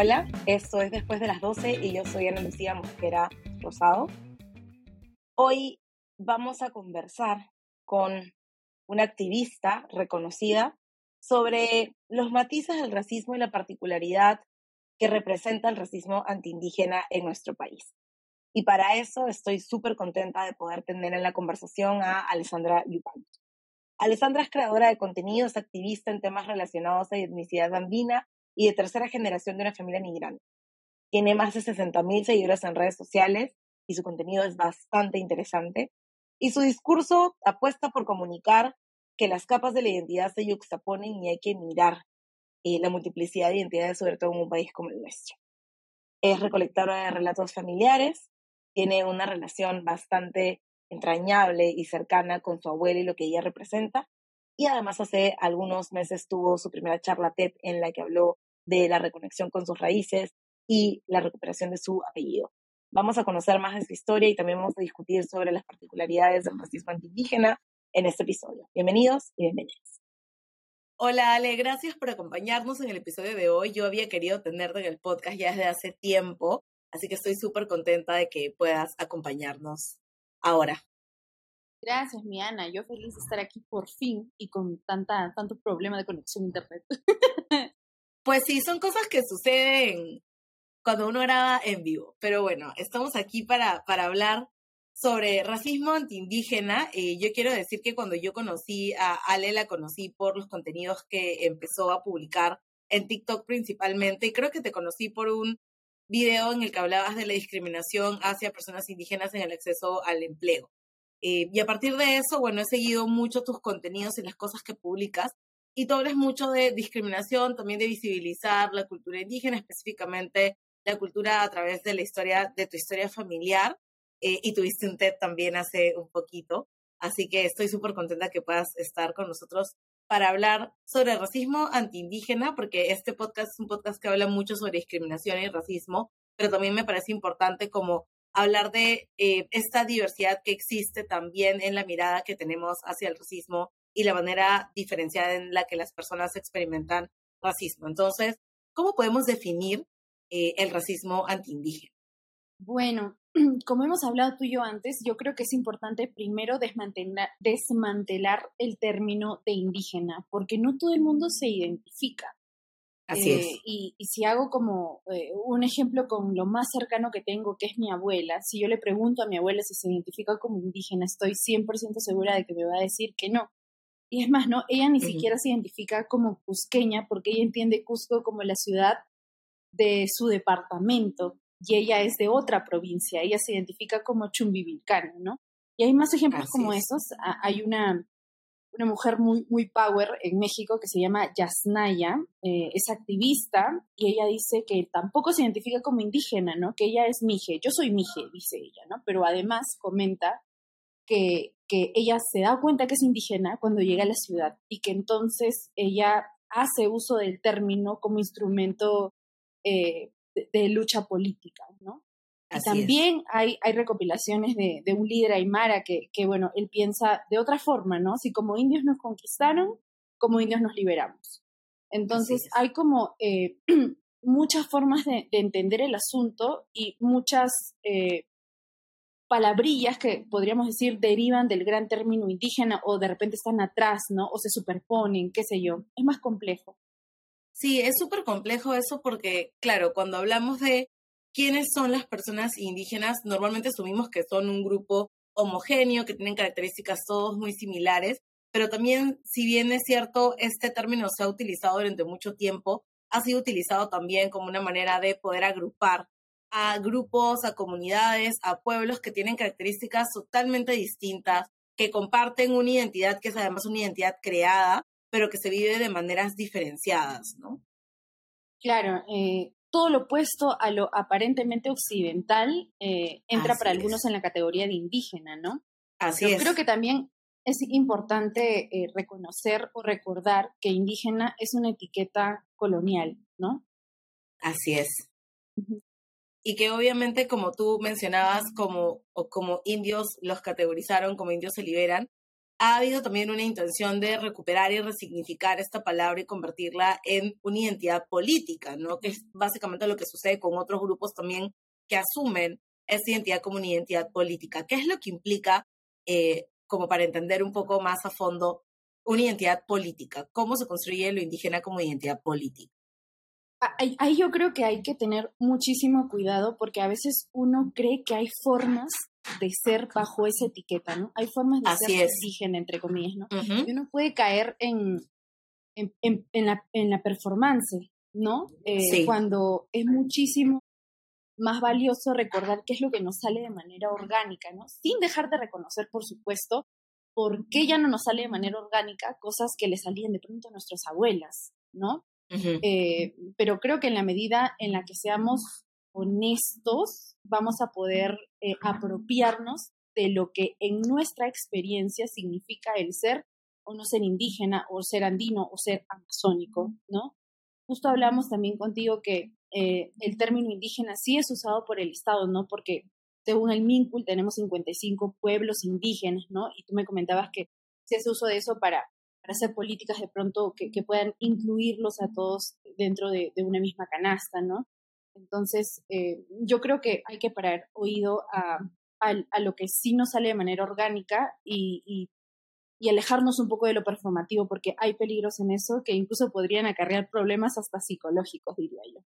Hola, esto es Después de las 12 y yo soy Ana Lucía Mosquera Rosado. Hoy vamos a conversar con una activista reconocida sobre los matices del racismo y la particularidad que representa el racismo antiindígena en nuestro país. Y para eso estoy súper contenta de poder tener en la conversación a Alessandra Yupanqui. Alessandra es creadora de contenidos, activista en temas relacionados a etnicidad andina y de tercera generación de una familia migrante. Tiene más de 60.000 seguidores en redes sociales y su contenido es bastante interesante. Y su discurso apuesta por comunicar que las capas de la identidad se yuxtaponen y hay que mirar eh, la multiplicidad de identidades, sobre todo en un país como el nuestro. Es recolectora de relatos familiares, tiene una relación bastante entrañable y cercana con su abuela y lo que ella representa. Y además hace algunos meses tuvo su primera charla TED en la que habló de la reconexión con sus raíces y la recuperación de su apellido. Vamos a conocer más de su historia y también vamos a discutir sobre las particularidades del racismo antiindígena en este episodio. Bienvenidos y bienvenidas. Hola Ale, gracias por acompañarnos en el episodio de hoy. Yo había querido tenerte en el podcast ya desde hace tiempo, así que estoy súper contenta de que puedas acompañarnos ahora. Gracias, mi Ana. Yo feliz de estar aquí por fin y con tanta, tanto problema de conexión a internet. pues sí, son cosas que suceden cuando uno graba en vivo. Pero bueno, estamos aquí para, para hablar sobre racismo antiindígena. Eh, yo quiero decir que cuando yo conocí a Ale, la conocí por los contenidos que empezó a publicar en TikTok principalmente. Y creo que te conocí por un video en el que hablabas de la discriminación hacia personas indígenas en el acceso al empleo. Eh, y a partir de eso, bueno, he seguido mucho tus contenidos y las cosas que publicas. Y tú hablas mucho de discriminación, también de visibilizar la cultura indígena, específicamente la cultura a través de la historia, de tu historia familiar. Eh, y tuviste un TED también hace un poquito. Así que estoy súper contenta que puedas estar con nosotros para hablar sobre racismo antiindígena, porque este podcast es un podcast que habla mucho sobre discriminación y racismo, pero también me parece importante como hablar de eh, esta diversidad que existe también en la mirada que tenemos hacia el racismo y la manera diferenciada en la que las personas experimentan racismo. Entonces, ¿cómo podemos definir eh, el racismo antiindígena? Bueno, como hemos hablado tú y yo antes, yo creo que es importante primero desmantelar, desmantelar el término de indígena, porque no todo el mundo se identifica. Así es. Eh, y, si hago como eh, un ejemplo con lo más cercano que tengo, que es mi abuela, si yo le pregunto a mi abuela si se identifica como indígena, estoy 100% segura de que me va a decir que no. Y es más, ¿no? Ella ni siquiera se identifica como cusqueña porque ella entiende Cusco como la ciudad de su departamento y ella es de otra provincia, ella se identifica como chumbivilcana, ¿no? Y hay más ejemplos como esos. Hay una, una mujer muy, muy power en México que se llama Yasnaya, eh, es activista y ella dice que tampoco se identifica como indígena, ¿no? Que ella es mije, yo soy mije, dice ella, ¿no? Pero además comenta que, que ella se da cuenta que es indígena cuando llega a la ciudad y que entonces ella hace uso del término como instrumento eh, de, lucha política, ¿no? también hay, hay recopilaciones de, de, un líder aymara que, que, bueno, él piensa de otra forma, ¿no? Si como indios nos conquistaron, como indios nos liberamos. Entonces hay como eh, muchas formas de, entender el asunto y muchas eh, palabrillas que podríamos decir derivan del gran término indígena o de repente están atrás, ¿no? O se superponen, qué sé yo. Es más complejo. Sí, es súper complejo eso porque, claro, cuando hablamos de quiénes son las personas indígenas, normalmente asumimos que son un grupo homogéneo, que tienen características todos muy similares, pero también, si bien es cierto, este término se ha utilizado durante mucho tiempo, ha sido utilizado también como una manera de poder agrupar a grupos, a comunidades, a pueblos que tienen características totalmente distintas, que comparten una identidad que es además una identidad creada, pero que se vive de maneras diferenciadas, ¿no? Claro, eh, todo lo opuesto a lo aparentemente occidental eh, entra para algunos en la categoría de indígena, ¿no? Así es. Creo que también es importante eh, reconocer o recordar que indígena es una etiqueta colonial, ¿no? Así es. Y que obviamente, como tú mencionabas, como, o como indios los categorizaron, como indios se liberan, ha habido también una intención de recuperar y resignificar esta palabra y convertirla en una identidad política, ¿no? Que es básicamente lo que sucede con otros grupos también que asumen esa identidad como una identidad política. ¿Qué es lo que implica, eh, como para entender un poco más a fondo, una identidad política? ¿Cómo se construye lo indígena como identidad política? Ahí, yo creo que hay que tener muchísimo cuidado porque a veces uno cree que hay formas de ser bajo esa etiqueta, ¿no? Hay formas de ser indígena, entre comillas, ¿no? Y uno puede caer en, en, en, la, en la performance, ¿no? Eh, cuando es muchísimo más valioso recordar qué es lo que nos sale de manera orgánica, ¿no? Sin dejar de reconocer, por supuesto, por qué ya no nos sale de manera orgánica cosas que le salían de pronto a nuestras abuelas, ¿no? Eh, pero creo que en la medida en la que seamos honestos, vamos a poder eh, apropiarnos de lo que en nuestra experiencia significa el ser o no ser indígena o ser andino o ser amazónico, ¿no? Justo hablamos también contigo que eh, el término indígena sí es usado por el Estado, ¿no? Porque según el MINCUL tenemos 55 pueblos indígenas, ¿no? Y tú me comentabas que se hace uso de eso para, hacer políticas de pronto que, puedan incluirlos a todos dentro de, una misma canasta, ¿no? Entonces, eh, yo creo que hay que parar oído a, a, lo que sí nos sale de manera orgánica y, y y alejarnos un poco de lo performativo, porque hay peligros en eso que incluso podrían acarrear problemas hasta psicológicos, diría yo.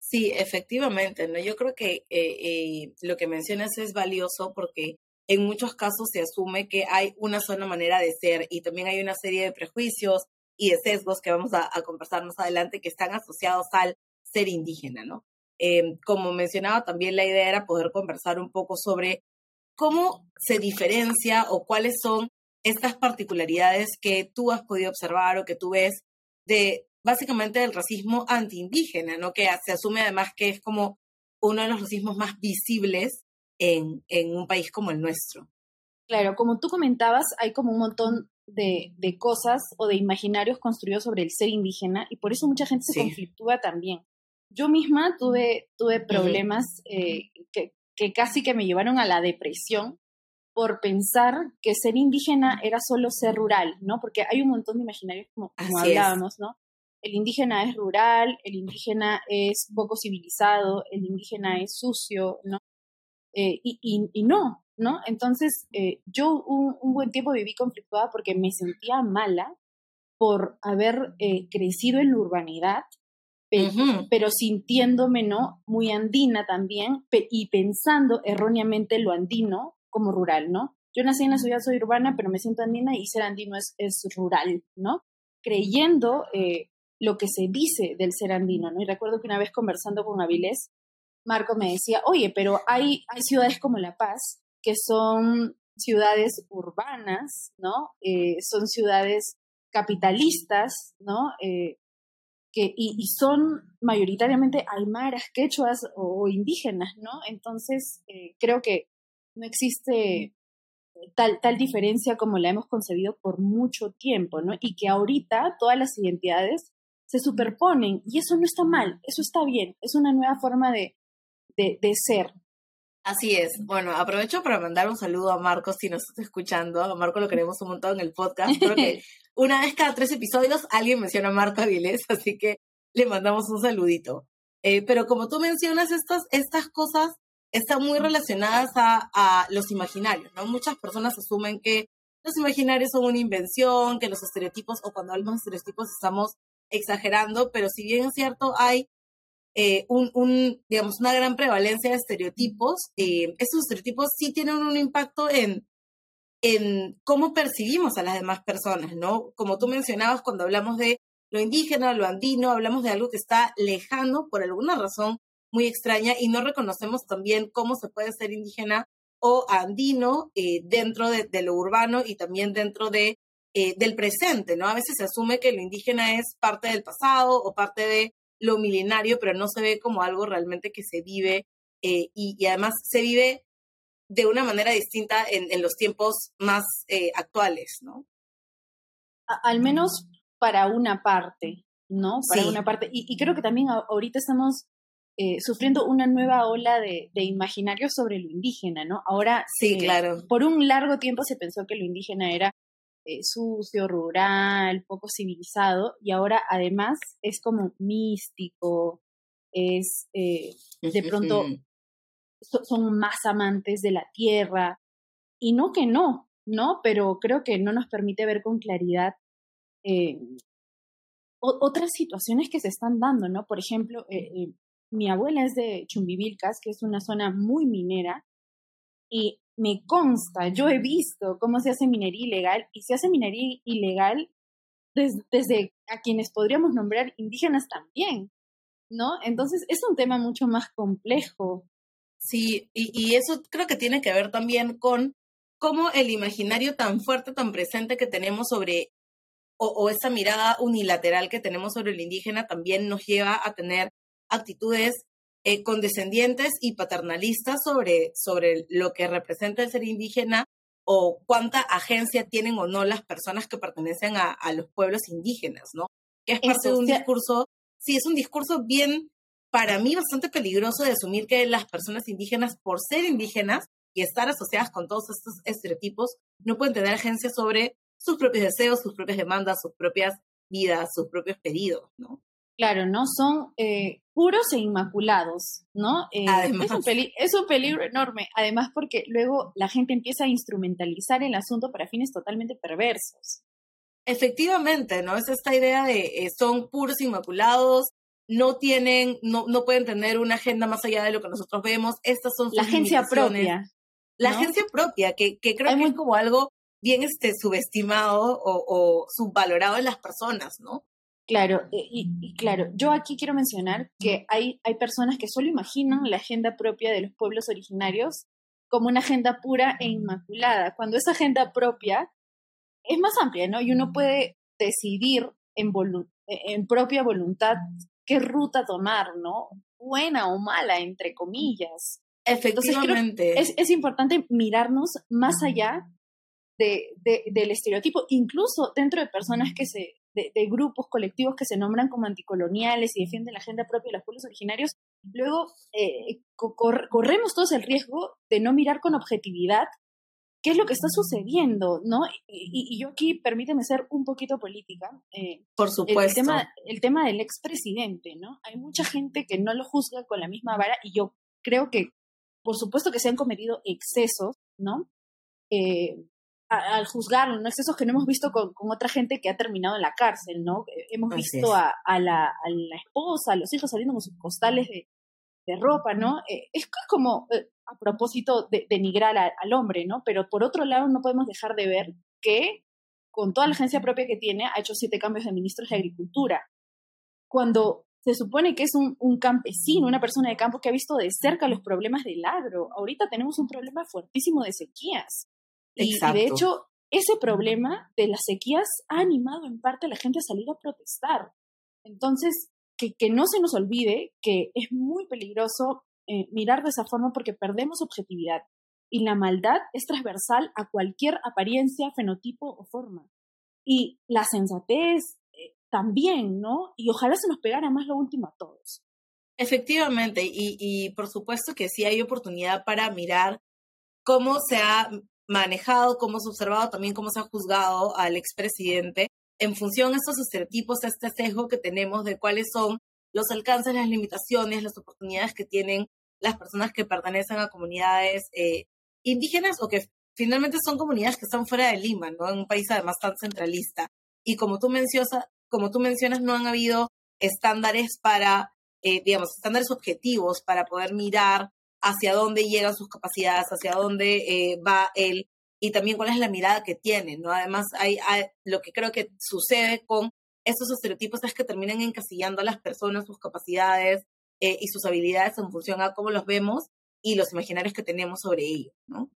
Sí, efectivamente, ¿no? Yo creo que eh, eh, lo que mencionas es valioso porque en muchos casos se asume que hay una sola manera de ser y también hay una serie de prejuicios y de sesgos que vamos a, conversar más adelante que están asociados al ser indígena, ¿no? Em, como mencionaba, también la idea era poder conversar un poco sobre cómo se diferencia o cuáles son estas particularidades que tú has podido observar o que tú ves de básicamente el racismo antiindígena, ¿no? Que se asume además que es como uno de los racismos más visibles en, en un país como el nuestro. Claro, como tú comentabas, hay como un montón de, de, cosas o de imaginarios construidos sobre el ser indígena y por eso mucha gente se conflictúa también. Yo misma tuve, tuve problemas eh, que, que casi que me llevaron a la depresión por pensar que ser indígena era solo ser rural, ¿no? Porque hay un montón de imaginarios como, como hablábamos, ¿no? el indígena es rural, el indígena es poco civilizado, el indígena es sucio, ¿no? Eh, y, y, no, ¿no? Entonces, eh, yo un, buen tiempo viví conflictuada porque me sentía mala por haber eh, crecido en la urbanidad, pero sintiéndome, ¿no? Muy andina también y pensando erróneamente lo andino como rural, ¿no? Yo nací en la ciudad, soy urbana, pero me siento andina y ser andino es, es rural, ¿no? Creyendo lo que se dice del ser andino, ¿no? Y recuerdo que una vez conversando con Avilés, Marco me decía, oye, pero hay, ciudades como La Paz que son ciudades urbanas, ¿no? Eh, son ciudades capitalistas, ¿no? Eh, que, y, son mayoritariamente aymaras, quechuas o, indígenas, ¿no? Entonces, eh, creo que no existe tal, tal diferencia como la hemos concebido por mucho tiempo, ¿no? Y que ahorita todas las identidades se superponen y eso no está mal, eso está bien, es una nueva forma de, de, ser. Así es. Bueno, aprovecho para mandar un saludo a Marcos si nos está escuchando. A Marco lo queremos un montón en el podcast. Creo que una vez cada tres episodios alguien menciona a Marco Avilés, así que le mandamos un saludito. Eh, pero como tú mencionas, estas, estas cosas están muy relacionadas a, a los imaginarios, ¿no? Muchas personas asumen que los imaginarios son una invención, que los estereotipos, o cuando hablamos de estereotipos estamos exagerando, pero si bien es cierto, hay eh, un, un, digamos, una gran prevalencia de estereotipos, eh, estos estereotipos sí tienen un impacto en, en cómo percibimos a las demás personas, ¿no? Como tú mencionabas, cuando hablamos de lo indígena, lo andino, hablamos de algo que está lejano por alguna razón muy extraña y no reconocemos también cómo se puede ser indígena o andino eh, dentro de, de, lo urbano y también dentro de eh, del presente, ¿no? A veces se asume que lo indígena es parte del pasado o parte de lo milenario, pero no se ve como algo realmente que se vive eh, y, además se vive de una manera distinta en, los tiempos más eh, actuales, ¿no? al menos para una parte, ¿no? Para una parte. Y, creo que también ahorita estamos eh, sufriendo una nueva ola de, de imaginario sobre lo indígena, ¿no? Ahora, sí, claro. por un largo tiempo se pensó que lo indígena era sucio, rural, poco civilizado, y ahora además es como místico, es de pronto son más amantes de la tierra, y no que no, ¿no? Pero creo que no nos permite ver con claridad eh, otras situaciones que se están dando, ¿no? Por ejemplo, eh, eh, mi abuela es de Chumbivilcas, que es una zona muy minera, y me consta, yo he visto cómo se hace minería ilegal, y se hace minería ilegal desde a quienes podríamos nombrar indígenas también, ¿no? Entonces es un tema mucho más complejo. Sí, y, y eso creo que tiene que ver también con cómo el imaginario tan fuerte, tan presente que tenemos sobre, o, esa mirada unilateral que tenemos sobre el indígena también nos lleva a tener actitudes eh, condescendientes y paternalistas sobre, sobre lo que representa el ser indígena o cuánta agencia tienen o no las personas que pertenecen a, los pueblos indígenas, ¿no? Que es parte de un discurso, sí, es un discurso bien, para mí, bastante peligroso de asumir que las personas indígenas, por ser indígenas, y estar asociadas con todos estos estereotipos, no pueden tener agencia sobre sus propios deseos, sus propias demandas, sus propias vidas, sus propios pedidos, ¿no? Claro, ¿no? Son eh, puros e inmaculados, ¿no? Eh, es, un es un peligro enorme, además porque luego la gente empieza a instrumentalizar el asunto para fines totalmente perversos. Efectivamente, ¿no? Es esta idea de eh, son puros e inmaculados, no tienen, no, no pueden tener una agenda más allá de lo que nosotros vemos. Estas son sus La agencia propia. La agencia propia, que, que creo que es como algo bien este, subestimado o, o, subvalorado en las personas, ¿no? Claro, y, claro, yo aquí quiero mencionar que hay, hay personas que solo imaginan la agenda propia de los pueblos originarios como una agenda pura e inmaculada, cuando esa agenda propia es más amplia, ¿no? Y uno puede decidir en, en propia voluntad qué ruta tomar, ¿no? Buena o mala, entre comillas. Efectivamente. es, es, importante mirarnos más allá de, del estereotipo, incluso dentro de personas que se, de, grupos colectivos que se nombran como anticoloniales y defienden la agenda propia de los pueblos originarios, luego eh, corremos todos el riesgo de no mirar con objetividad qué es lo que está sucediendo, ¿no? Y, yo aquí, permíteme ser un poquito política. Eh, Por supuesto. El tema, el tema del expresidente, ¿no? Hay mucha gente que no lo juzga con la misma vara y yo creo que, por supuesto que se han cometido excesos, ¿no? Eh, al juzgarlo, ¿no? Excesos que no hemos visto con, otra gente que ha terminado en la cárcel, ¿no? Eh, hemos visto a, la, a, la, esposa, a los hijos saliendo con sus costales de, de ropa, ¿no? Eh, es como eh, a propósito de denigrar al hombre, ¿no? Pero por otro lado no podemos dejar de ver que con toda la agencia propia que tiene ha hecho siete cambios de ministros de Agricultura. Cuando se supone que es un, campesino, una persona de campo que ha visto de cerca los problemas del agro. Ahorita tenemos un problema fuertísimo de sequías. Y, y, de hecho, ese problema de las sequías ha animado en parte a la gente a salir a protestar. Entonces, que, no se nos olvide que es muy peligroso eh, mirar de esa forma porque perdemos objetividad y la maldad es transversal a cualquier apariencia, fenotipo o forma. Y la sensatez eh, también, ¿no? Y ojalá se nos pegara más lo último a todos. Efectivamente, y, y por supuesto que sí hay oportunidad para mirar cómo se ha manejado, cómo se ha observado, también cómo se ha juzgado al expresidente en función de estos estereotipos, este sesgo que tenemos de cuáles son los alcances, las limitaciones, las oportunidades que tienen las personas que pertenecen a comunidades eh, indígenas o que finalmente son comunidades que están fuera de Lima, ¿no? En un país además tan centralista. Y como tú mencionas, como tú mencionas no han habido estándares para, eh, digamos, estándares objetivos para poder mirar hacia dónde llegan sus capacidades, hacia dónde eh, va el y también cuál es la mirada que tienen, ¿no? Además, hay, lo que creo que sucede con estos estereotipos es que terminan encasillando a las personas, sus capacidades eh, y sus habilidades en función a cómo los vemos y los imaginarios que tenemos sobre ellos, ¿no?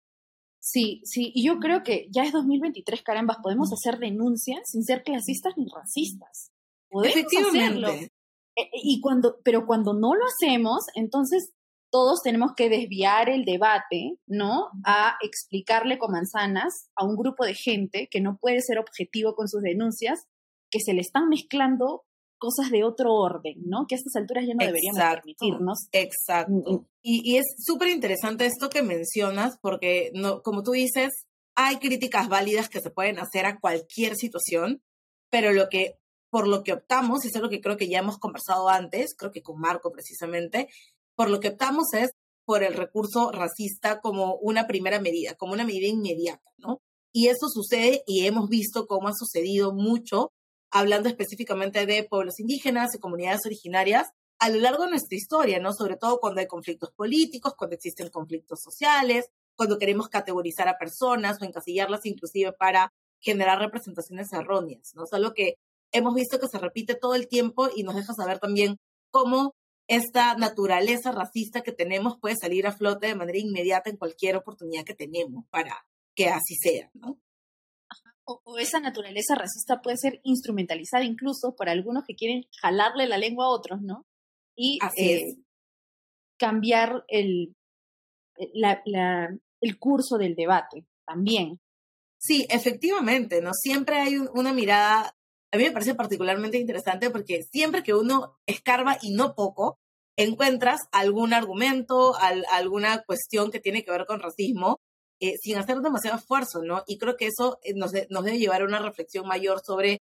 Sí, sí, y yo creo que ya es 2023, carambas, podemos hacer denuncias sin ser clasistas ni racistas. Podemos Efectivamente. Hacerlo. E, y cuando, pero cuando no lo hacemos, entonces todos tenemos que desviar el debate, ¿no? A explicarle con manzanas a un grupo de gente que no puede ser objetivo con sus denuncias, que se le están mezclando cosas de otro orden, ¿no? Que a estas alturas ya no deberíamos permitirnos. Exacto. Mm, mm. Y, y es súper interesante esto que mencionas, porque no, como tú dices, hay críticas válidas que se pueden hacer a cualquier situación, pero lo que por lo que optamos, y eso es lo que creo que ya hemos conversado antes, creo que con Marco precisamente, por lo que optamos es por el recurso racista como una primera medida, como una medida inmediata, ¿no? Y eso sucede y hemos visto cómo ha sucedido mucho, hablando específicamente de pueblos indígenas y comunidades originarias a lo largo de nuestra historia, ¿no? Sobre todo cuando hay conflictos políticos, cuando existen conflictos sociales, cuando queremos categorizar a personas o encasillarlas inclusive para generar representaciones erróneas, ¿no? Es algo que hemos visto que se repite todo el tiempo y nos deja saber también cómo esta naturaleza racista que tenemos puede salir a flote de manera inmediata en cualquier oportunidad que tenemos para que así sea, ¿no? O, esa naturaleza racista puede ser instrumentalizada incluso por algunos que quieren jalarle la lengua a otros, ¿no? Y eh, cambiar el, la, el curso del debate también. Sí, efectivamente, ¿no? Siempre hay una mirada a mí me parece particularmente interesante porque siempre que uno escarba y no poco, encuentras algún argumento, alguna cuestión que tiene que ver con racismo, eh, sin hacer demasiado esfuerzo, ¿no? Y creo que eso eh, nos, debe llevar a una reflexión mayor sobre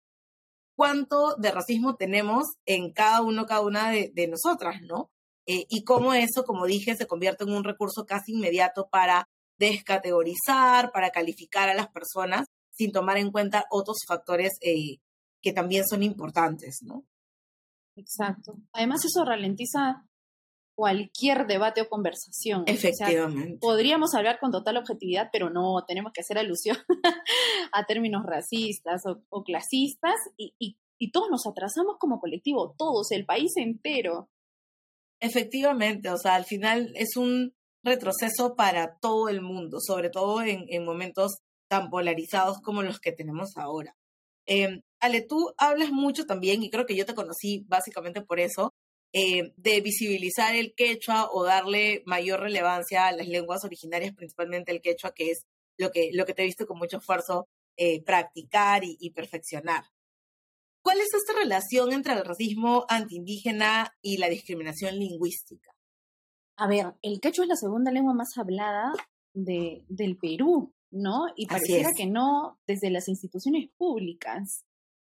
cuánto de racismo tenemos en cada uno, cada una de, nosotras, ¿no? Eh, y cómo eso, como dije, se convierte en un recurso casi inmediato para descategorizar, para calificar a las personas sin tomar en cuenta otros factores que también son importantes, ¿no? Exacto. Además, eso ralentiza cualquier debate o conversación. Efectivamente. podríamos hablar con total objetividad, pero no tenemos que hacer alusión a términos racistas o, clasistas y, y, todos nos atrasamos como colectivo, todos, el país entero. Efectivamente, o sea, al final es un retroceso para todo el mundo, sobre todo en, en momentos tan polarizados como los que tenemos ahora. Eh, Ale, tú hablas mucho también, y creo que yo te conocí básicamente por eso, eh, de visibilizar el quechua o darle mayor relevancia a las lenguas originarias, principalmente el quechua, que es lo que, lo que te he visto con mucho esfuerzo eh, practicar y, perfeccionar. ¿Cuál es esta relación entre el racismo antiindígena y la discriminación lingüística? A ver, el quechua es la segunda lengua más hablada de, del Perú, ¿no? Y pareciera que no desde las instituciones públicas.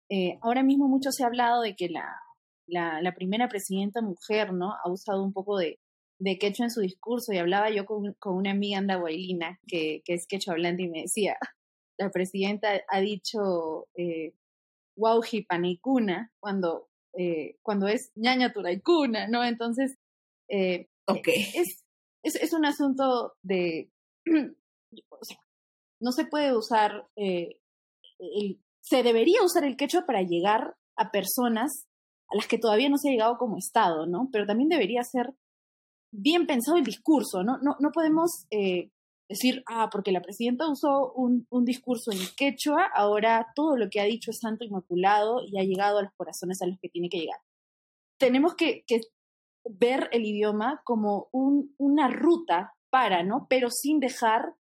Eh, ahora mismo mucho se ha hablado de que la, la, primera presidenta mujer, ¿no? Ha usado un poco de, de quechua en su discurso y hablaba yo con, con una amiga andahuaylina que, que es quechua hablante y me decía, la presidenta ha dicho eh, cuando, eh, cuando es ñaña turaicuna, ¿no? Entonces, eh, okay. es, es, es, un asunto de, o sea, no se puede usar el, se debería usar el quechua para llegar a personas a las que todavía no se ha llegado como Estado, ¿no? Pero también debería ser bien pensado el discurso, ¿no? No, no podemos eh, decir, ah, porque la presidenta usó un, un, discurso en quechua, ahora todo lo que ha dicho es santo inmaculado y ha llegado a los corazones a los que tiene que llegar. Tenemos que, que ver el idioma como un, una ruta para, ¿no? Pero sin dejar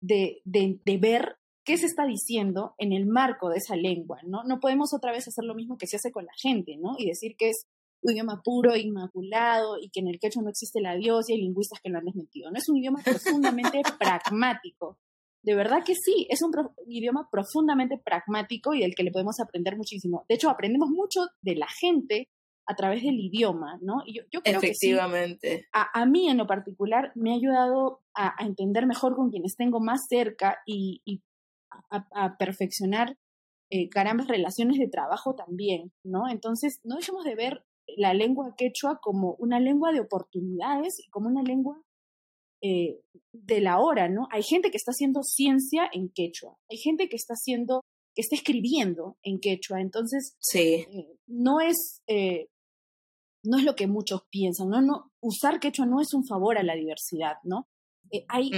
de, de, de ver qué se está diciendo en el marco de esa lengua, ¿no? No podemos otra vez hacer lo mismo que se hace con la gente, ¿no? Y decir que es un idioma puro, inmaculado, y que en el quechua no existe la dios y hay lingüistas que lo han desmentido. No es un idioma profundamente pragmático. De verdad que sí, es un, idioma profundamente pragmático y del que le podemos aprender muchísimo. De hecho, aprendemos mucho de la gente a través del idioma, ¿no? Y yo, creo Efectivamente. Que a, mí en lo particular me ha ayudado a, entender mejor con quienes tengo más cerca y, y a, perfeccionar eh, carambas relaciones de trabajo también, ¿no? Entonces, no dejemos de ver la lengua quechua como una lengua de oportunidades y como una lengua eh, de la hora, ¿no? Hay gente que está haciendo ciencia en quechua, hay gente que está haciendo, que está escribiendo en quechua, entonces sí. Eh, no es eh, no es lo que muchos piensan, ¿no? no usar quechua no es un favor a la diversidad, ¿no? Eh, hay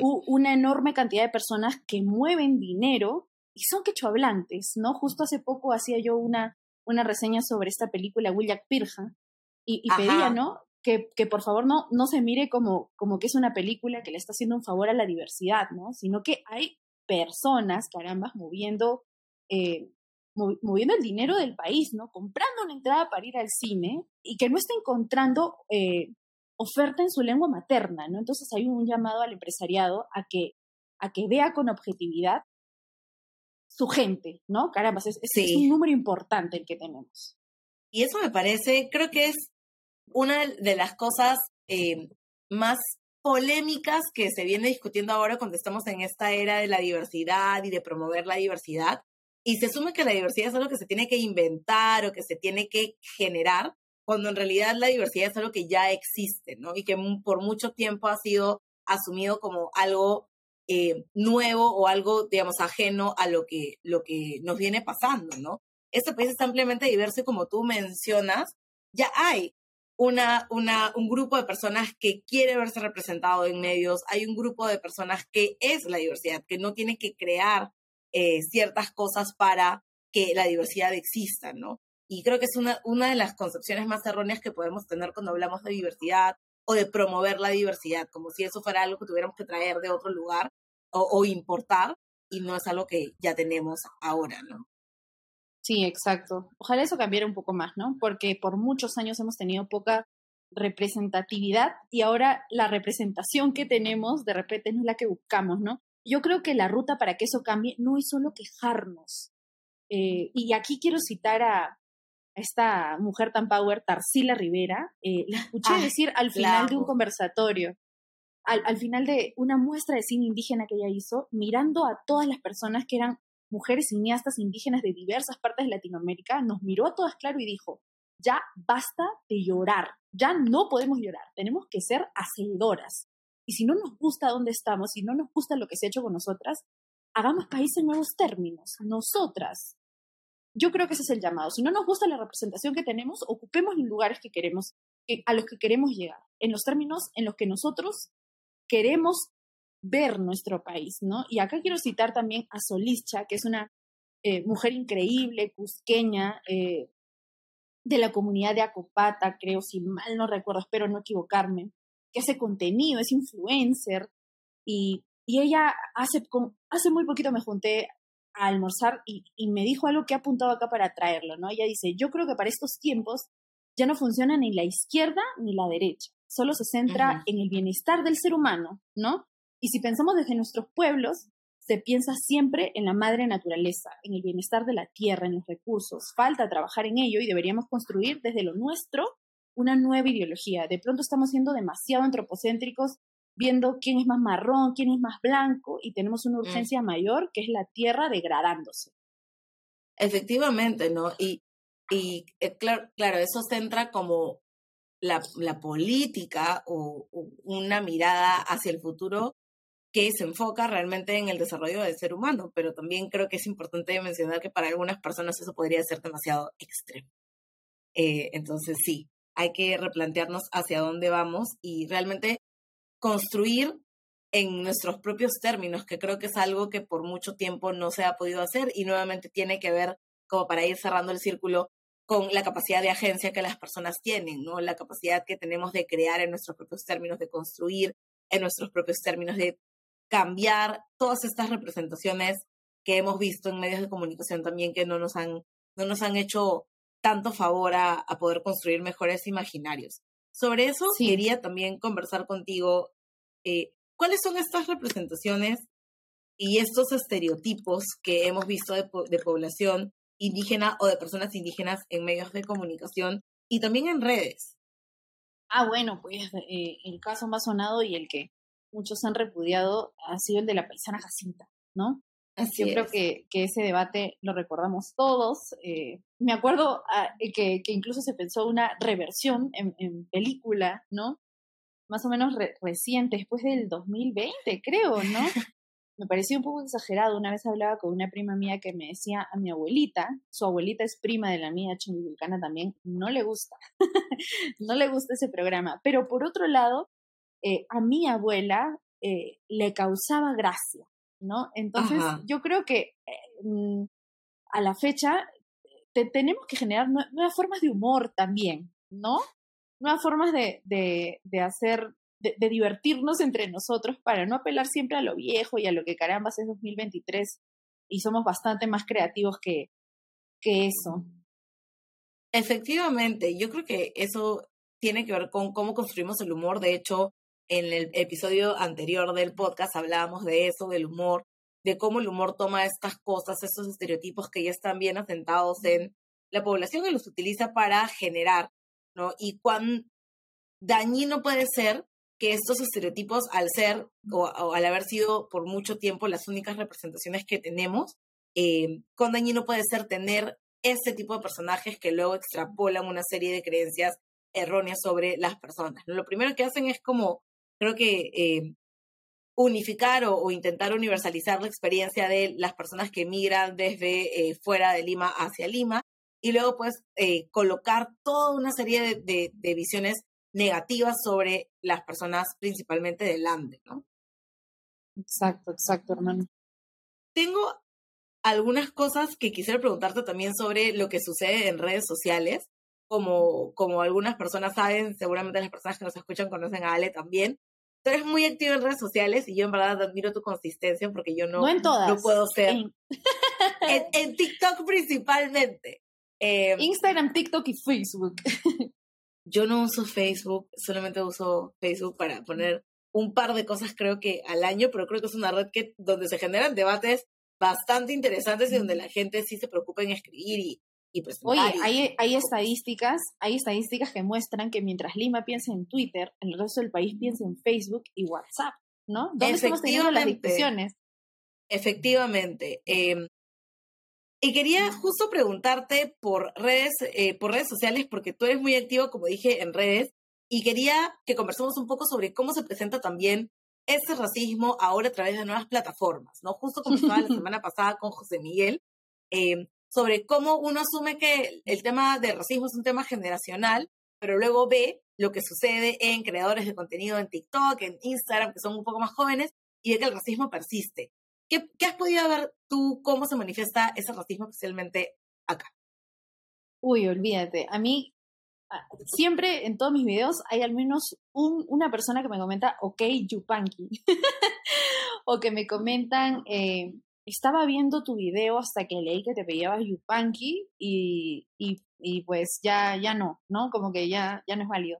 una enorme cantidad de personas que mueven dinero y son quechohablantes, ¿no? Justo hace poco hacía yo una, una reseña sobre esta película William Pirja y, y pedía, ¿no? Que, que, por favor no, no se mire como, como que es una película que le está haciendo un favor a la diversidad, ¿no? Sino que hay personas, caramba, moviendo, eh, moviendo el dinero del país, ¿no? Comprando una entrada para ir al cine y que no está encontrando eh, oferta en su lengua materna, ¿no? Entonces hay un llamado al empresariado a que, a que vea con objetividad su gente, ¿no? Caramba, es, es, un número importante el que tenemos. Y eso me parece, creo que es una de las cosas eh, más polémicas que se viene discutiendo ahora cuando estamos en esta era de la diversidad y de promover la diversidad. Y se asume que la diversidad es algo que se tiene que inventar o que se tiene que generar, cuando en realidad la diversidad es algo que ya existe, ¿no? Y que por mucho tiempo ha sido asumido como algo eh, nuevo o algo, digamos, ajeno a lo que, lo que nos viene pasando, ¿no? Este país es ampliamente diverso y como tú mencionas, ya hay una, una, un grupo de personas que quiere verse representado en medios, hay un grupo de personas que es la diversidad, que no tiene que crear eh, ciertas cosas para que la diversidad exista, ¿no? Y creo que es una, una de las concepciones más erróneas que podemos tener cuando hablamos de diversidad o de promover la diversidad, como si eso fuera algo que tuviéramos que traer de otro lugar o, importar y no es algo que ya tenemos ahora, ¿no? Sí, exacto. Ojalá eso cambiara un poco más, ¿no? Porque por muchos años hemos tenido poca representatividad y ahora la representación que tenemos de repente no es la que buscamos, ¿no? Yo creo que la ruta para que eso cambie no es solo quejarnos. Eh, y aquí quiero citar a, esta mujer tan power, Tarsila Rivera, eh, la escuché ah, decir al final de un conversatorio, al, al, final de una muestra de cine indígena que ella hizo, mirando a todas las personas que eran mujeres cineastas indígenas de diversas partes de Latinoamérica, nos miró a todas claro y dijo, ya basta de llorar, ya no podemos llorar, tenemos que ser hacedoras. Y si no nos gusta dónde estamos, si no nos gusta lo que se ha hecho con nosotras, hagamos país en nuevos términos, nosotras, yo creo que ese es el llamado. Si no nos gusta la representación que tenemos, ocupemos los lugares que queremos, a los que queremos llegar, en los términos en los que nosotros queremos ver nuestro país, ¿no? Y acá quiero citar también a Solischa, que es una eh, mujer increíble, cusqueña, eh, de la comunidad de Acopata, creo, si mal no recuerdo, espero no equivocarme, que hace contenido, es influencer, y, y ella hace, hace muy poquito me junté a almorzar y, me dijo algo que ha apuntado acá para traerlo, ¿no? Ella dice, yo creo que para estos tiempos ya no funciona ni la izquierda ni la derecha, solo se centra en el bienestar del ser humano, ¿no? Y si pensamos desde nuestros pueblos, se piensa siempre en la madre naturaleza, en el bienestar de la tierra, en los recursos. Falta trabajar en ello y deberíamos construir desde lo nuestro una nueva ideología. De pronto estamos siendo demasiado antropocéntricos viendo quién es más marrón, quién es más blanco, y tenemos una mm. urgencia mayor que es la tierra degradándose. Efectivamente, ¿no? Y, y eh, claro, claro, eso centra como la, la política o, una mirada hacia el futuro que se enfoca realmente en el desarrollo del ser humano, pero también creo que es importante mencionar que para algunas personas eso podría ser demasiado extremo. Eh, entonces sí, hay que replantearnos hacia dónde vamos y realmente construir en nuestros propios términos, que creo que es algo que por mucho tiempo no se ha podido hacer y nuevamente tiene que ver, como para ir cerrando el círculo, con la capacidad de agencia que las personas tienen, ¿no? La capacidad que tenemos de crear en nuestros propios términos, de construir en nuestros propios términos, de cambiar todas estas representaciones que hemos visto en medios de comunicación también que no nos han, no nos han hecho tanto favor a, a poder construir mejores imaginarios. Sobre eso quería también conversar contigo eh, ¿cuáles son estas representaciones y estos estereotipos que hemos visto de, población indígena o de personas indígenas en medios de comunicación y también en redes? Ah, bueno, pues eh, el caso más sonado y el que muchos han repudiado ha sido el de la paisana Jacinta, ¿no? Yo creo que, que, ese debate lo recordamos todos. Eh, me acuerdo ah, que, que, incluso se pensó una reversión en, en película, ¿no? Más o menos reciente, después del 2020, creo, ¿no? Me pareció un poco exagerado. Una vez hablaba con una prima mía que me decía a mi abuelita, su abuelita es prima de la mía, Chumilcana también, no le gusta, no le gusta ese programa. Pero por otro lado, eh, a mi abuela eh, le causaba gracia, ¿no? Entonces, yo creo que eh, mm, a la fecha tenemos que generar nuevas formas de humor también, ¿no? Nuevas formas de, de, de hacer, de, de, divertirnos entre nosotros para no apelar siempre a lo viejo y a lo que caramba es 2023 y somos bastante más creativos que, que eso. Efectivamente, yo creo que eso tiene que ver con cómo construimos el humor. De hecho, en el episodio anterior del podcast hablábamos de eso, del humor, de cómo el humor toma estas cosas, estos estereotipos que ya están bien asentados en la población y los utiliza para generar, ¿no? Y cuán dañino puede ser que estos estereotipos, al ser o, al haber sido por mucho tiempo las únicas representaciones que tenemos, eh, cuán dañino puede ser tener ese tipo de personajes que luego extrapolan una serie de creencias erróneas sobre las personas. Lo primero que hacen es como, creo que eh, unificar o, intentar universalizar la experiencia de las personas que migran desde eh, fuera de Lima hacia Lima y luego pues eh, colocar toda una serie de, de, visiones negativas sobre las personas principalmente del Ande, ¿no? Exacto, exacto, hermano. Tengo algunas cosas que quisiera preguntarte también sobre lo que sucede en redes sociales. Como, como algunas personas saben, seguramente las personas que nos escuchan conocen a Ale también tú eres muy activo en redes sociales y yo en verdad admiro tu consistencia porque yo no, no, puedo ser. En... TikTok principalmente. Em, Instagram, TikTok y Facebook. yo no uso Facebook, solamente uso Facebook para poner un par de cosas creo que al año, pero creo que es una red que donde se generan debates bastante interesantes y donde la gente sí se preocupa en escribir y, pues, Oye, hay, hay, estadísticas, hay estadísticas que muestran que mientras Lima piensa en Twitter, el resto del país piensa en Facebook y WhatsApp, ¿no? ¿Dónde estamos teniendo las discusiones? Efectivamente. Y quería justo preguntarte por redes, eh, por redes sociales, porque tú eres muy activo, como dije, en redes, y quería que conversemos un poco sobre cómo se presenta también ese racismo ahora a través de nuevas plataformas, ¿no? Justo como estaba la semana pasada con José Miguel, eh, sobre cómo uno asume que el tema de racismo es un tema generacional, pero luego ve lo que sucede en creadores de contenido en TikTok, en Instagram, que son un poco más jóvenes, y ve que el racismo persiste. ¿Qué, qué has podido ver tú cómo se manifiesta ese racismo especialmente acá? Uy, olvídate. A mí, ah, siempre en todos mis videos hay al menos un, una persona que me comenta, ok, Yupanqui. o que me comentan, eh, estaba viendo tu video hasta que leí que te pillabas Yupanqui y, y, y, pues ya, ya no, ¿no? Como que ya, ya no es válido.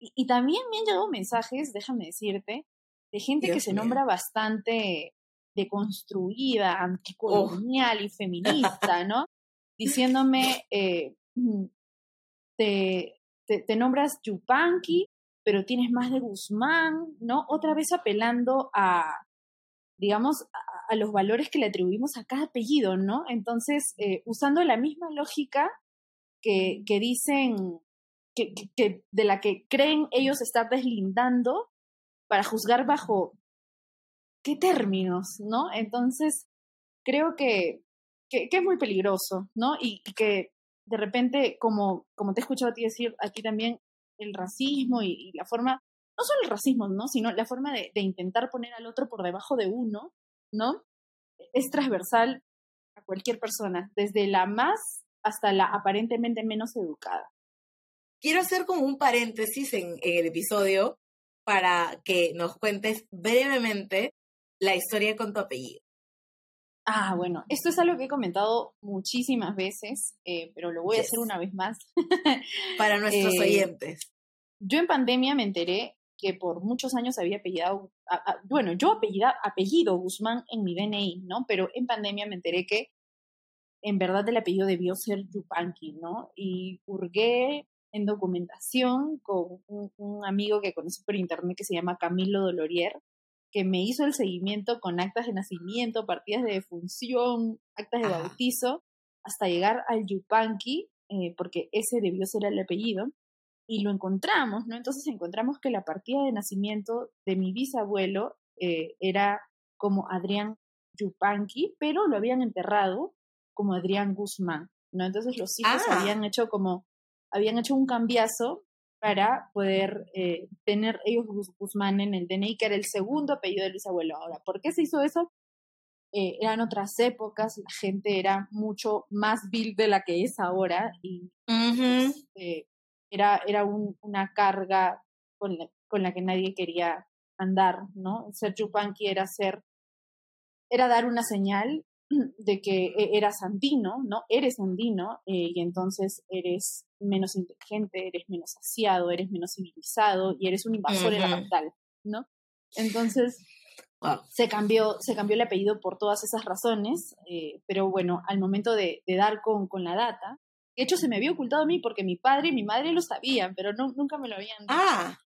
Y, también me han llegado mensajes, déjame decirte, de gente que se nombra bastante deconstruida, anticolonial y feminista, ¿no? Diciéndome, eh, mm, te, te, te, nombras Yupanqui, pero tienes más de Guzmán, ¿no? Otra vez apelando a, digamos, a, los valores que le atribuimos a cada apellido, ¿no? Entonces, eh, usando la misma lógica que, que dicen, que, que, de la que creen ellos estar deslindando para juzgar bajo qué términos, ¿no? Entonces, creo que, que, es muy peligroso, ¿no? Y, que de repente, como, como te he escuchado a ti decir aquí también, el racismo y la forma no solo el racismo, ¿no? Sino la forma de, intentar poner al otro por debajo de uno, ¿no? Es transversal a cualquier persona, desde la más hasta la aparentemente menos educada. Quiero hacer como un paréntesis en, el episodio para que nos cuentes brevemente la historia con tu apellido. Ah, bueno, esto es algo que he comentado muchísimas veces, eh, pero lo voy a hacer una vez más. Para nuestros eh, oyentes. Yo en pandemia me enteré que por muchos años había apellidado, bueno, yo apellida, apellido Guzmán en mi DNI, ¿no? Pero en pandemia me enteré que en verdad el apellido debió ser Yupanqui, ¿no? Y hurgué en documentación con un, amigo que conocí por internet que se llama Camilo Dolorier, que me hizo el seguimiento con actas de nacimiento, partidas de defunción, actas de bautizo, hasta llegar al Yupanqui, eh, porque ese debió ser el apellido y lo encontramos, ¿no? Entonces encontramos que la partida de nacimiento de mi bisabuelo eh, era como Adrián Yupanqui, pero lo habían enterrado como Adrián Guzmán, ¿no? Entonces los hijos ah. habían hecho como, habían hecho un cambiazo para poder eh, tener ellos Guzmán en el DNI, que era el segundo apellido del bisabuelo. Ahora, ¿por qué se hizo eso? Eh, eran otras épocas, la gente era mucho más vil de la que es ahora y era, era una carga con la, con la que nadie quería andar, ¿no? Ser chupanqui era ser, era dar una señal de que e, eras andino, ¿no? Eres andino eh, y entonces eres menos inteligente, eres menos saciado, eres menos civilizado y eres un invasor en la capital, ¿no? Entonces se, cambió, se cambió el apellido por todas esas razones, eh, pero bueno, al momento de, dar con, con, la data, de hecho se me había ocultado a mí porque mi padre y mi madre lo sabían, pero no, nunca me lo habían dicho. Ah.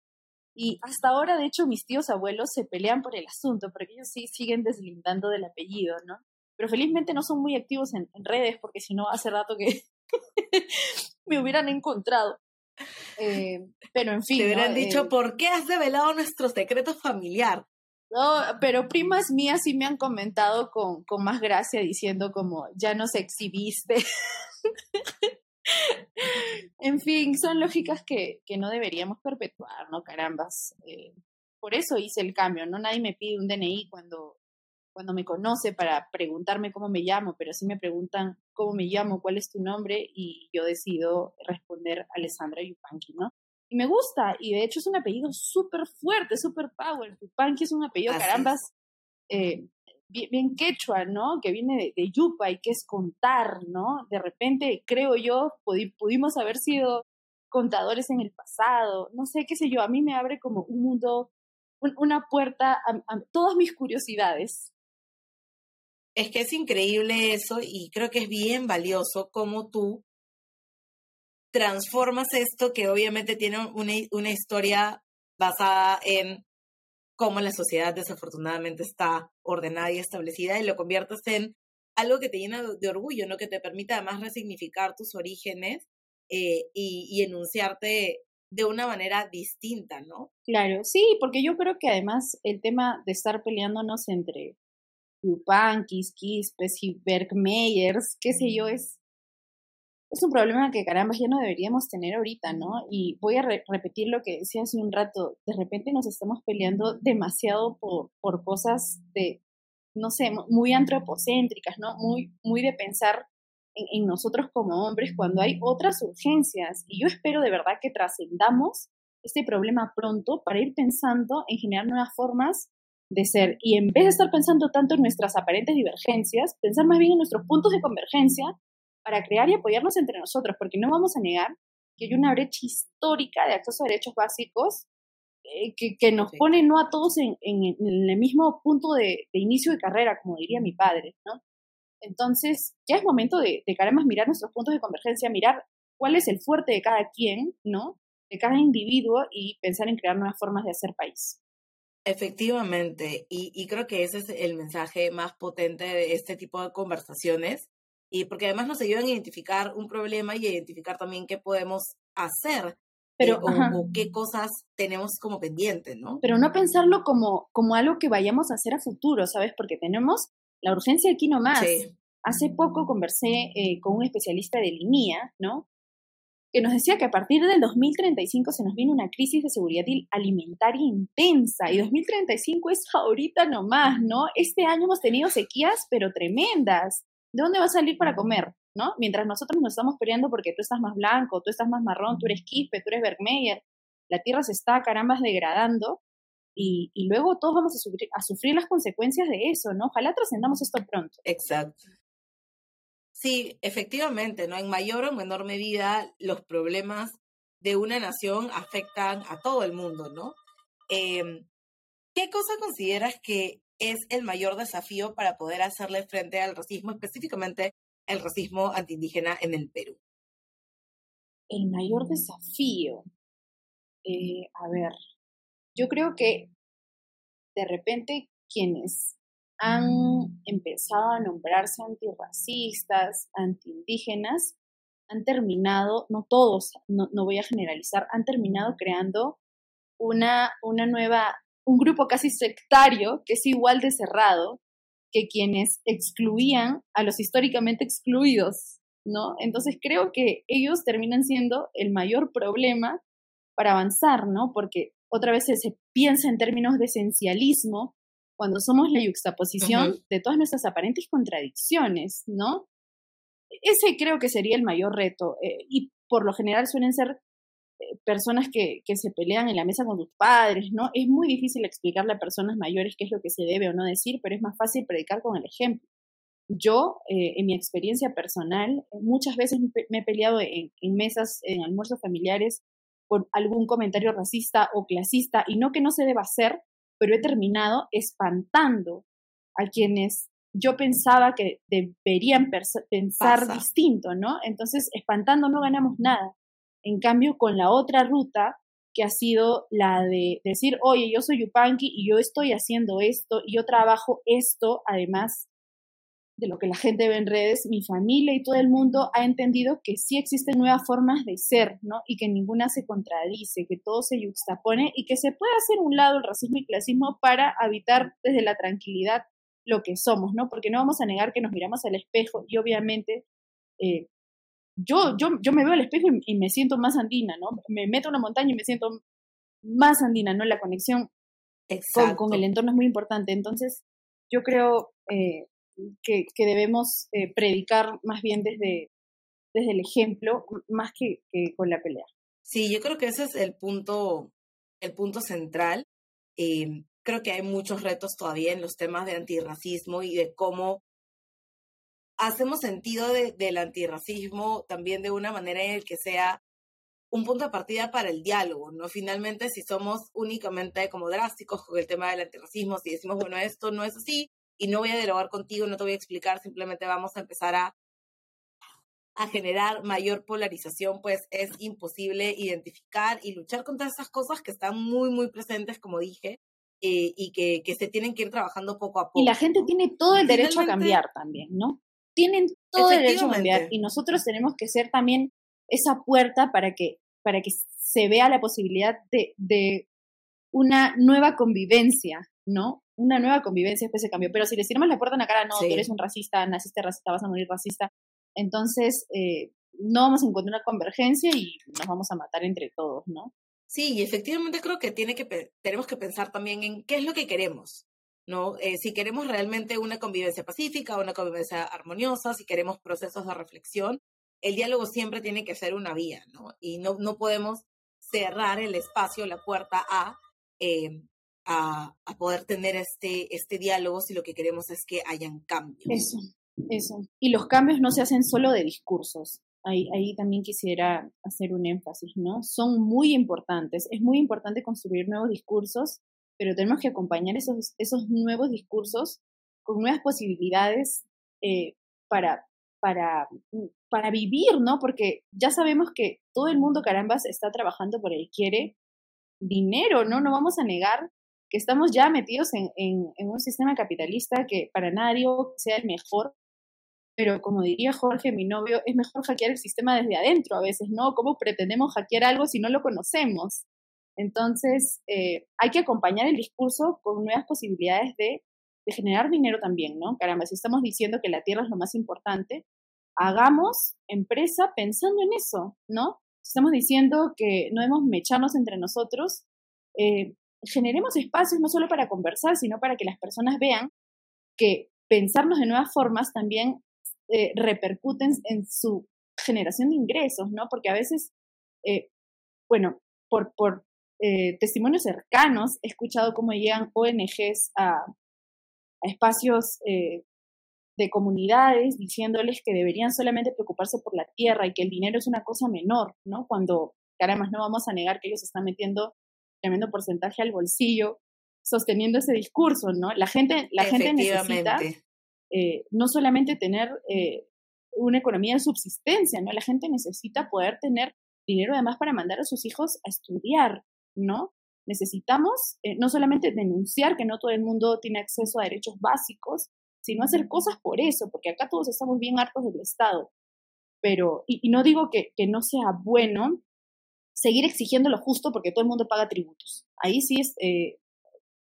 Y hasta ahora, de hecho, mis tíos abuelos se pelean por el asunto, porque ellos sí siguen deslindando del apellido, ¿no? Pero felizmente no son muy activos en, redes, porque si no, hace rato que me hubieran encontrado. Eh, pero en fin. Te hubieran dicho, eh, ¿por qué has revelado nuestro secreto familiar? No, pero primas mías sí me han comentado con, con más gracia diciendo como, ya nos exhibiste. en fin, son lógicas que, que, no deberíamos perpetuar, ¿no? Carambas. Eh, por eso hice el cambio, ¿no? Nadie me pide un DNI cuando, cuando me conoce para preguntarme cómo me llamo, pero sí me preguntan cómo me llamo, cuál es tu nombre, y yo decido responder Alessandra Yupanqui, ¿no? Y me gusta, y de hecho es un apellido súper fuerte, súper power. Yupanqui es un apellido, carambas, eh, bien, quechua, ¿no? Que viene de, yupa y que es contar, ¿no? De repente, creo yo, pudimos haber sido contadores en el pasado, no sé, qué sé yo, a mí me abre como un mundo, una puerta a, todas mis curiosidades. Es que es increíble eso y creo que es bien valioso como tú transformas esto que obviamente tiene una, una historia basada en cómo la sociedad desafortunadamente está ordenada y establecida y lo conviertes en algo que te llena de orgullo, ¿no? Que te permite además resignificar tus orígenes eh, y, enunciarte de una manera distinta, ¿no? Claro, sí, porque yo creo que además el tema de estar peleándonos entre Yupankis, Kispes y Bergmeyers, qué sé yo, es es un problema que caramba ya no deberíamos tener ahorita, ¿no? Y voy a repetir lo que decía hace un rato, de repente nos estamos peleando demasiado por, por cosas de, no sé, muy antropocéntricas, ¿no? Muy, muy de pensar en, en nosotros como hombres cuando hay otras urgencias. Y yo espero de verdad que trascendamos este problema pronto para ir pensando en generar nuevas formas de ser. Y en vez de estar pensando tanto en nuestras aparentes divergencias, pensar más bien en nuestros puntos de convergencia para crear y apoyarnos entre nosotros, porque no vamos a negar que hay una brecha histórica de acceso a derechos básicos eh, que, que, nos pone no a todos en, en, el mismo punto de, de, inicio de carrera, como diría mi padre, ¿no? Entonces, ya es momento de, de más mirar nuestros puntos de convergencia, mirar cuál es el fuerte de cada quien, ¿no? De cada individuo y pensar en crear nuevas formas de hacer país. Efectivamente, y, y creo que ese es el mensaje más potente de este tipo de conversaciones, y porque además nos ayudan a identificar un problema y a identificar también qué podemos hacer pero, eh, o, qué cosas tenemos como pendientes, ¿no? Pero no pensarlo como, como algo que vayamos a hacer a futuro, ¿sabes? Porque tenemos la urgencia aquí nomás. Hace poco conversé eh, con un especialista de línea, ¿no? Que nos decía que a partir del 2035 se nos viene una crisis de seguridad alimentaria intensa y 2035 es ahorita nomás, ¿no? Este año hemos tenido sequías, pero tremendas. ¿de dónde va a salir para comer? ¿No? Mientras nosotros nos estamos peleando porque tú estás más blanco, tú estás más marrón, tú eres Quispe, tú eres Bergmeyer, la tierra se está carambas degradando y, y luego todos vamos a sufrir, a sufrir las consecuencias de eso, ¿no? Ojalá trascendamos esto pronto. Exacto. Sí, efectivamente, ¿no? En mayor o menor medida, los problemas de una nación afectan a todo el mundo, ¿no? Em, ¿Qué cosa consideras que es el mayor desafío para poder hacerle frente al racismo, específicamente el racismo antiindígena en el Perú? El mayor desafío. Eh, a ver, yo creo que de repente quienes han empezado a nombrarse antirracistas, antiindígenas, han terminado, no todos, no, no, voy a generalizar, han terminado creando una, una nueva un grupo casi sectario que es igual de cerrado que quienes excluían a los históricamente excluidos, ¿no? Entonces creo que ellos terminan siendo el mayor problema para avanzar, ¿no? Porque otra vez se, piensa en términos de esencialismo cuando somos la yuxtaposición de todas nuestras aparentes contradicciones, ¿no? Ese creo que sería el mayor reto eh, y por lo general suelen ser personas que, que, se pelean en la mesa con tus padres, ¿no? Es muy difícil explicarle a personas mayores qué es lo que se debe o no decir, pero es más fácil predicar con el ejemplo, yo, eh, en mi experiencia personal, muchas veces me he peleado en, en, mesas, en almuerzos familiares, por algún comentario racista o clasista, y no que no se deba hacer, pero he terminado espantando a quienes yo pensaba que deberían pensar distinto, ¿no? Entonces, espantando no ganamos nada. En cambio, con la otra ruta, que ha sido la de decir, oye, yo soy Yupanqui y yo estoy haciendo esto y yo trabajo esto, además de lo que la gente ve en redes, mi familia y todo el mundo ha entendido que sí existen nuevas formas de ser, ¿no? Y que ninguna se contradice, que todo se juxtapone y que se puede hacer un lado el racismo y clasismo para habitar desde la tranquilidad lo que somos, ¿no? Porque no vamos a negar que nos miramos al espejo y obviamente eh, yo, yo, yo me veo al espejo y, me siento más andina, ¿no? Me meto en una montaña y me siento más andina, ¿no? La conexión con, con, el entorno es muy importante. Entonces, yo creo eh, que, que, debemos eh, predicar más bien desde, desde el ejemplo, más que, que, con la pelea. Sí, yo creo que ese es el punto, el punto central. Eh, creo que hay muchos retos todavía en los temas de antirracismo y de cómo hacemos sentido del antirracismo también de una manera en el que sea un punto de partida para el diálogo, ¿no? Finalmente, si somos únicamente como drásticos con el tema del antirracismo, si decimos, bueno, esto no es así y no voy a dialogar contigo, no te voy a explicar, simplemente vamos a empezar a, a generar mayor polarización, pues es imposible identificar y luchar contra esas cosas que están muy, muy presentes, como dije, eh, y que, que, se tienen que ir trabajando poco a poco. Y la gente tiene todo el derecho a cambiar también, ¿no? Tienen todo el derecho a cambiar y nosotros tenemos que ser también esa puerta para que, para que se vea la posibilidad de, de una nueva convivencia, ¿no? Una nueva convivencia después de cambio. Pero si le tiramos la puerta en la cara, no, tú eres un racista, naciste racista, vas a morir racista, entonces eh, no vamos a encontrar una convergencia y nos vamos a matar entre todos, ¿no? Sí, y efectivamente creo que, tiene que tenemos que pensar también en qué es lo que queremos, ¿no? Eh, si queremos realmente una convivencia pacífica, una convivencia armoniosa, si queremos procesos de reflexión, el diálogo siempre tiene que ser una vía, ¿no? Y no, no podemos cerrar el espacio, la puerta a, eh, a, poder tener este, este diálogo si lo que queremos es que hayan cambios. Eso, eso. Y los cambios no se hacen solo de discursos, ahí, ahí también quisiera hacer un énfasis, ¿no? Son muy importantes. Es muy importante construir nuevos discursos, pero tenemos que acompañar esos, esos nuevos discursos con nuevas posibilidades eh, para, para, para vivir, ¿no? Porque ya sabemos que todo el mundo, carambas, está trabajando por él, quiere dinero, ¿no? No vamos a negar que estamos ya metidos en, en, en un sistema capitalista que para nadie sea el mejor, pero como diría Jorge, mi novio, es mejor hackear el sistema desde adentro a veces, ¿no? ¿Cómo pretendemos hackear algo si no lo conocemos? Entonces, eh, hay que acompañar el discurso con nuevas posibilidades de, de, generar dinero también, ¿no? Caramba, si estamos diciendo que la tierra es lo más importante, hagamos empresa pensando en eso, ¿no? Si estamos diciendo que no debemos mecharnos entre nosotros, eh, generemos espacios no solo para conversar, sino para que las personas vean que pensarnos de nuevas formas también eh, repercuten en su generación de ingresos, ¿no? Porque a veces, eh, bueno, por, por eh, testimonios cercanos he escuchado cómo llegan ONGs a, espacios de comunidades diciéndoles que deberían solamente preocuparse por la tierra y que el dinero es una cosa menor, ¿no? Cuando, además no vamos a negar que ellos están metiendo tremendo porcentaje al bolsillo sosteniendo ese discurso, ¿no? La gente, la gente necesita eh, no solamente tener eh, una economía de subsistencia, ¿no? La gente necesita poder tener dinero además para mandar a sus hijos a estudiar, ¿no? Necesitamos eh, no solamente denunciar que no todo el mundo tiene acceso a derechos básicos, sino hacer cosas por eso, porque acá todos estamos bien hartos del Estado. Pero, y, no digo que, que, no sea bueno seguir exigiendo lo justo porque todo el mundo paga tributos. Ahí sí es,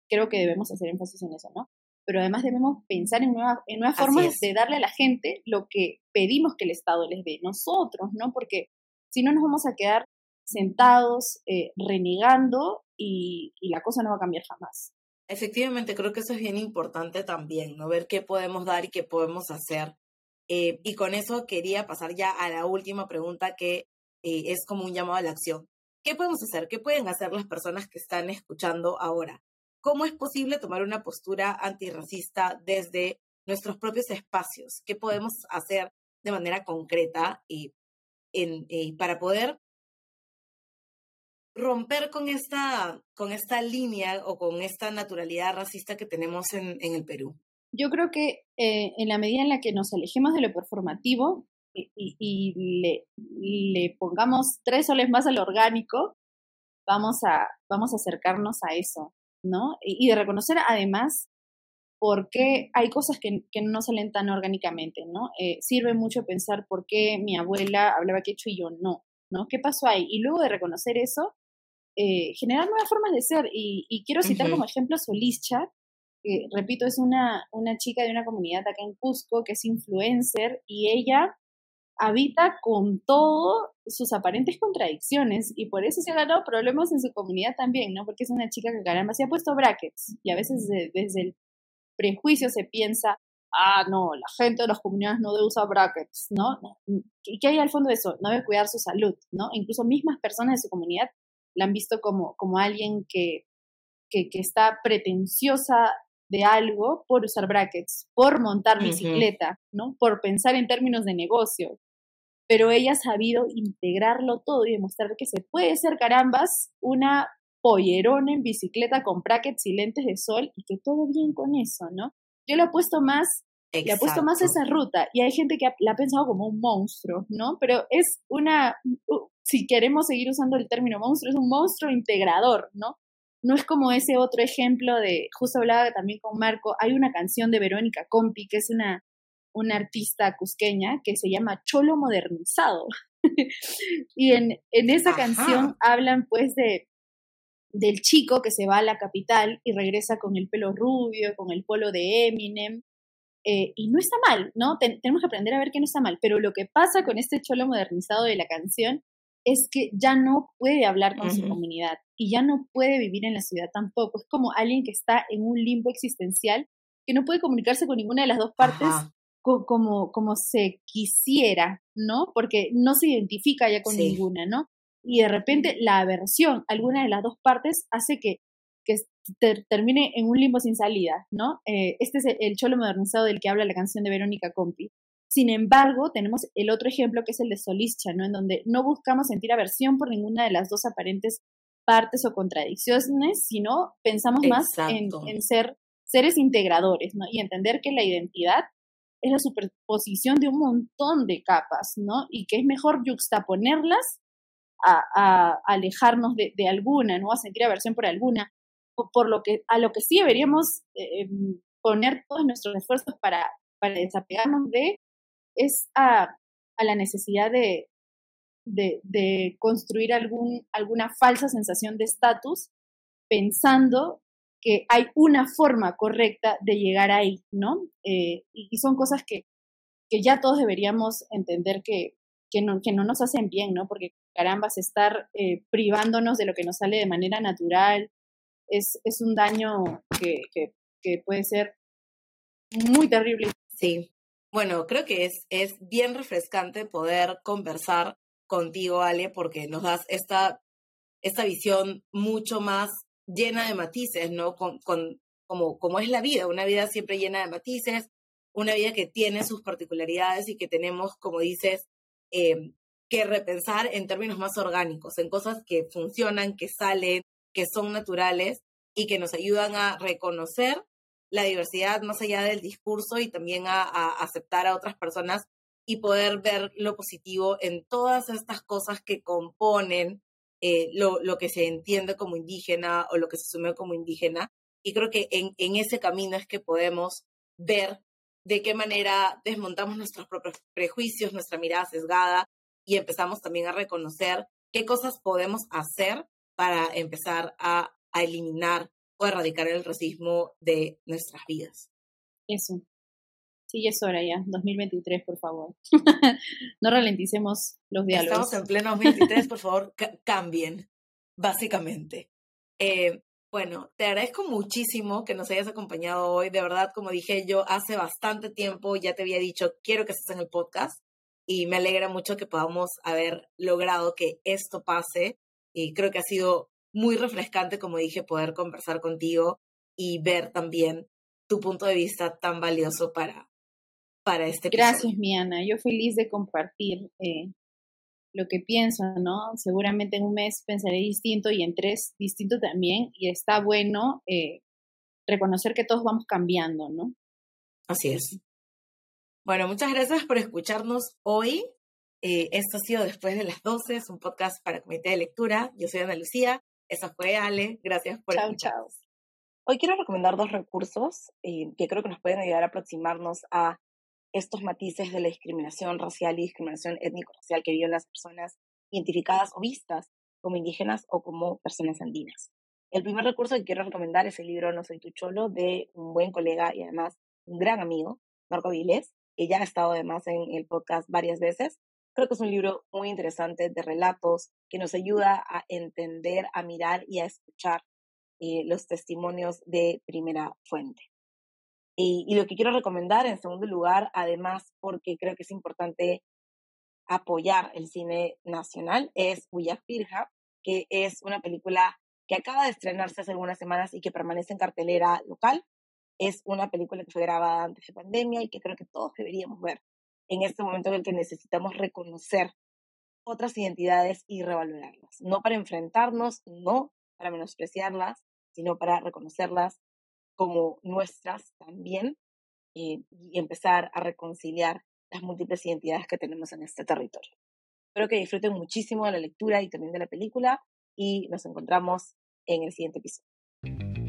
creo que debemos hacer énfasis en eso, ¿no? pero además debemos pensar en nuevas, en nuevas formas de darle a la gente lo que pedimos que el Estado les dé, nosotros, ¿no? Porque si no nos vamos a quedar sentados, eh, renegando y, y, la cosa no va a cambiar jamás. Efectivamente, creo que eso es bien importante también, ¿no? Ver qué podemos dar y qué podemos hacer. Eh, y con eso quería pasar ya a la última pregunta que eh, es como un llamado a la acción. ¿Qué podemos hacer? ¿Qué pueden hacer las personas que están escuchando ahora? ¿Cómo es posible tomar una postura antirracista desde nuestros propios espacios, qué podemos hacer de manera concreta y en, para poder romper con esta, con esta línea o con esta naturalidad racista que tenemos en, en el Perú? Yo creo que eh, en la medida en la que nos alejemos de lo performativo y, y, le, le, pongamos tres soles más al orgánico, vamos a, vamos a acercarnos a eso, ¿no? Y, de reconocer además por qué hay cosas que, que no salen tan orgánicamente, ¿no? Eh, sirve mucho pensar por qué mi abuela hablaba quechua y yo no, ¿no? ¿Qué pasó ahí? Y luego de reconocer eso, eh, generar nuevas formas de ser. Y, quiero citar como ejemplo Solischa, que repito, es una, una chica de una comunidad acá en Cusco que es influencer y ella habita con todo sus aparentes contradicciones y por eso se ha ganado problemas en su comunidad también, ¿no? Porque es una chica que caramba se ha puesto brackets y a veces desde el prejuicio se piensa, ah, no, la gente de las comunidades no debe usar brackets, ¿no? ¿Y qué hay al fondo de eso? No debe cuidar su salud, ¿no? Incluso mismas personas de su comunidad la han visto como, como alguien que, que, está pretenciosa de algo por usar brackets, por montar bicicleta, ¿no? Por pensar en términos de negocio. Pero ella ha sabido integrarlo todo y demostrar que se puede ser carambas una pollerona en bicicleta con brackets y lentes de sol y que todo bien con eso, ¿no? Yo le he puesto más, le he puesto más esa ruta y hay gente que la ha pensado como un monstruo, ¿no? Pero es una, si queremos seguir usando el término monstruo, es un monstruo integrador, ¿no? No es como ese otro ejemplo de, justo hablaba también con Marco, hay una canción de Verónica Compi, que es una, una artista cusqueña, que se llama Cholo Modernizado. y en, en esa canción hablan pues de del chico que se va a la capital y regresa con el pelo rubio, con el polo de Eminem, eh, y no está mal, ¿no? tenemos que aprender a ver que no está mal, pero lo que pasa con este cholo modernizado de la canción es que ya no puede hablar con su comunidad y ya no puede vivir en la ciudad tampoco. Es como alguien que está en un limbo existencial que no puede comunicarse con ninguna de las dos partes como, como se quisiera, ¿no? Porque no se identifica ya con ninguna, ¿no? Y de repente la aversión alguna de las dos partes hace que, que termine en un limbo sin salida, ¿no? Eh, este es el cholo modernizado del que habla la canción de Verónica Compi. Sin embargo, tenemos el otro ejemplo que es el de Solischa, ¿no? En donde no buscamos sentir aversión por ninguna de las dos aparentes partes o contradicciones, sino pensamos más en, ser seres integradores, ¿no? Y entender que la identidad es la superposición de un montón de capas, ¿no? Y que es mejor juxtaponerlas a, alejarnos de, alguna, ¿no? A sentir aversión por alguna. Por, lo que, a lo que sí deberíamos eh, em, poner todos nuestros esfuerzos para, para desapegarnos de es a, la necesidad de, de, construir algún, alguna falsa sensación de estatus pensando que hay una forma correcta de llegar ahí, ¿no? Eh, y, son cosas que, que, ya todos deberíamos entender que, que, no, que no nos hacen bien, ¿no? Porque carambas, estar eh, privándonos de lo que nos sale de manera natural es, es un daño que, que, que puede ser muy terrible. Sí, bueno, creo que es, es bien refrescante poder conversar contigo, Ale, porque nos das esta, esta visión mucho más llena de matices, ¿no? Con, con, como, como es la vida, una vida siempre llena de matices, una vida que tiene sus particularidades y que tenemos, como dices, eh, que repensar en términos más orgánicos, en cosas que funcionan, que salen, que son naturales y que nos ayudan a reconocer la diversidad más allá del discurso y también a, aceptar a otras personas y poder ver lo positivo en todas estas cosas que componen eh, lo, lo, que se entiende como indígena o lo que se asume como indígena. Y creo que en, en ese camino es que podemos ver de qué manera desmontamos nuestros propios prejuicios, nuestra mirada sesgada y empezamos también a reconocer qué cosas podemos hacer para empezar a, a eliminar o erradicar el racismo de nuestras vidas. Eso. Sí, es hora ya, 2023, por favor. no ralenticemos los diálogos. Estamos en pleno 2023, por favor, cambien, básicamente. Eh, bueno, te agradezco muchísimo que nos hayas acompañado hoy. De verdad, como dije yo, hace bastante tiempo ya te había dicho, quiero que estés en el podcast y me alegra mucho que podamos haber logrado que esto pase. Y creo que ha sido muy refrescante, como dije, poder conversar contigo y ver también tu punto de vista tan valioso para, para este episodio. Gracias, Miana. Yo feliz de compartir eh, lo que pienso, ¿no? Seguramente en un mes pensaré distinto y en tres distinto también. Y está bueno eh, reconocer que todos vamos cambiando, ¿no? Así es. Bueno, muchas gracias por escucharnos hoy. Eh, esto ha sido Después de las 12, es un podcast para comité de lectura. Yo soy Ana Lucía, esa fue Ale. Gracias por chao, Chao. Hoy quiero recomendar dos recursos eh, que creo que nos pueden ayudar a aproximarnos a estos matices de la discriminación racial y discriminación étnico-racial que viven las personas identificadas o vistas como indígenas o como personas andinas. El primer recurso que quiero recomendar es el libro No soy tu cholo de un buen colega y además un gran amigo, Marco Vilés, que ya ha estado además en el podcast varias veces. Creo que es un libro muy interesante de relatos que nos ayuda a entender, a mirar y a escuchar eh, los testimonios de primera fuente. Y, lo que quiero recomendar en segundo lugar, además porque creo que es importante apoyar el cine nacional, es Firja, que es una película que acaba de estrenarse hace algunas semanas y que permanece en cartelera local. Es una película que fue grabada antes de pandemia y que creo que todos deberíamos ver en este momento en el que necesitamos reconocer otras identidades y revalorarlas. No para enfrentarnos, no para menospreciarlas, sino para reconocerlas como nuestras también eh, y empezar a reconciliar las múltiples identidades que tenemos en este territorio. Espero que disfruten muchísimo de la lectura y también de la película y nos encontramos en el siguiente episodio.